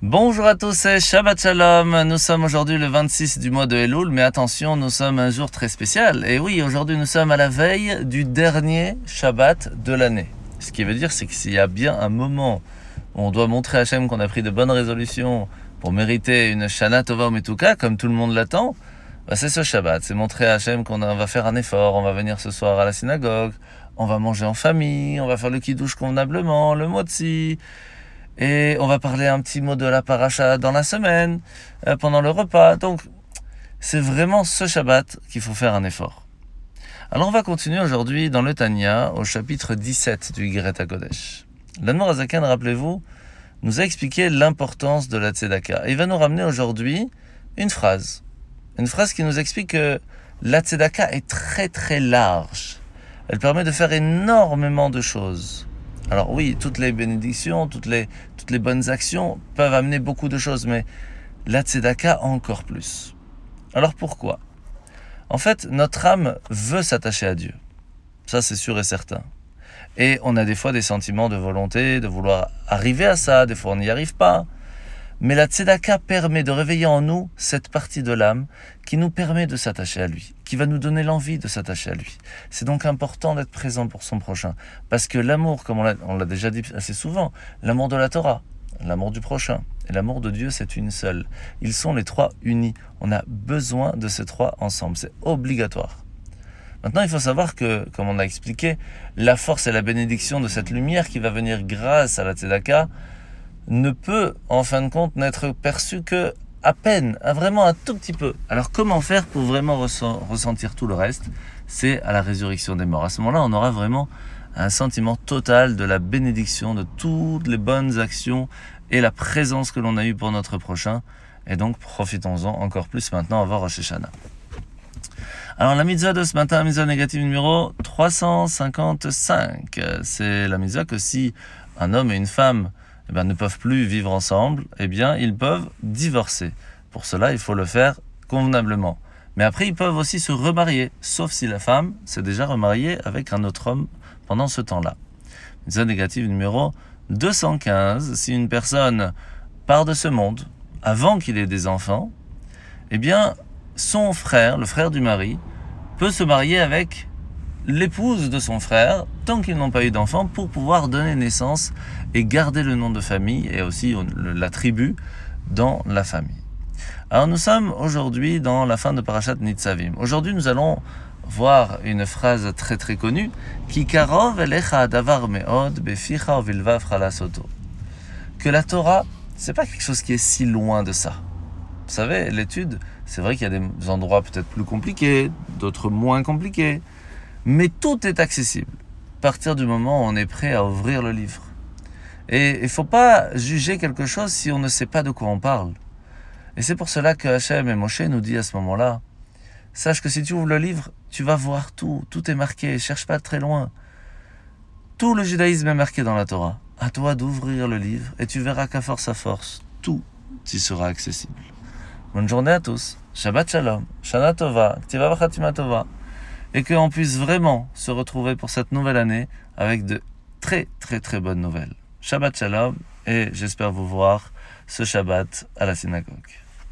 Bonjour à tous et Shabbat Shalom. Nous sommes aujourd'hui le 26 du mois de Elul, mais attention, nous sommes un jour très spécial. Et oui, aujourd'hui nous sommes à la veille du dernier Shabbat de l'année. Ce qui veut dire, c'est que s'il y a bien un moment où on doit montrer à Hachem qu'on a pris de bonnes résolutions pour mériter une Shana Tova Metuka, comme tout le monde l'attend, bah, c'est ce Shabbat. C'est montrer à Hachem qu'on va faire un effort, on va venir ce soir à la synagogue, on va manger en famille, on va faire le kiddush convenablement, le motzi, et on va parler un petit mot de la paracha dans la semaine, euh, pendant le repas. Donc, c'est vraiment ce Shabbat qu'il faut faire un effort. Alors, on va continuer aujourd'hui dans le Tanya, au chapitre 17 du Yigret Kodesh. L'Anmor Azakan, rappelez-vous, nous a expliqué l'importance de la Tzedaka. il va nous ramener aujourd'hui une phrase. Une phrase qui nous explique que la Tzedaka est très très large. Elle permet de faire énormément de choses. Alors oui, toutes les bénédictions, toutes les, toutes les bonnes actions peuvent amener beaucoup de choses, mais la tzedaka encore plus. Alors pourquoi? En fait, notre âme veut s'attacher à Dieu. Ça, c'est sûr et certain. Et on a des fois des sentiments de volonté, de vouloir arriver à ça, des fois on n'y arrive pas. Mais la tzedaka permet de réveiller en nous cette partie de l'âme qui nous permet de s'attacher à lui, qui va nous donner l'envie de s'attacher à lui. C'est donc important d'être présent pour son prochain, parce que l'amour, comme on l'a déjà dit assez souvent, l'amour de la Torah, l'amour du prochain et l'amour de Dieu, c'est une seule. Ils sont les trois unis. On a besoin de ces trois ensemble. C'est obligatoire. Maintenant, il faut savoir que, comme on a expliqué, la force et la bénédiction de cette lumière qui va venir grâce à la Tzedaka, ne peut, en fin de compte, n'être perçu que à peine, vraiment un tout petit peu. Alors comment faire pour vraiment ressentir tout le reste? C'est à la résurrection des morts. À ce moment-là, on aura vraiment un sentiment total de la bénédiction de toutes les bonnes actions et la présence que l'on a eue pour notre prochain. Et donc, profitons-en encore plus maintenant avant Rosh Hashanah. Alors, la mitzvah de ce matin, mitzvah négative numéro 355. C'est la mitzvah que si un homme et une femme eh ben, ne peuvent plus vivre ensemble, eh bien, ils peuvent divorcer. Pour cela, il faut le faire convenablement. Mais après, ils peuvent aussi se remarier, sauf si la femme s'est déjà remariée avec un autre homme pendant ce temps-là. Mitzvah négative numéro 215. Si une personne part de ce monde avant qu'il ait des enfants, eh bien, son frère, le frère du mari, peut se marier avec l'épouse de son frère tant qu'ils n'ont pas eu d'enfant pour pouvoir donner naissance et garder le nom de famille et aussi la tribu dans la famille. Alors nous sommes aujourd'hui dans la fin de Parashat Nitzavim. Aujourd'hui nous allons voir une phrase très très connue qui karov elecha davar meod beficha Que la Torah, c'est pas quelque chose qui est si loin de ça. Vous savez, l'étude, c'est vrai qu'il y a des endroits peut-être plus compliqués, d'autres moins compliqués. Mais tout est accessible partir du moment où on est prêt à ouvrir le livre. Et il ne faut pas juger quelque chose si on ne sait pas de quoi on parle. Et c'est pour cela que Hachem et Moshe nous dit à ce moment-là, sache que si tu ouvres le livre, tu vas voir tout, tout est marqué, cherche pas très loin. Tout le judaïsme est marqué dans la Torah. À toi d'ouvrir le livre et tu verras qu'à force à force, tout y sera accessible. Bonne journée à tous. Shabbat Shalom. Shana Tova. Ktiva Tova et qu'on puisse vraiment se retrouver pour cette nouvelle année avec de très très très bonnes nouvelles. Shabbat Shalom et j'espère vous voir ce Shabbat à la synagogue.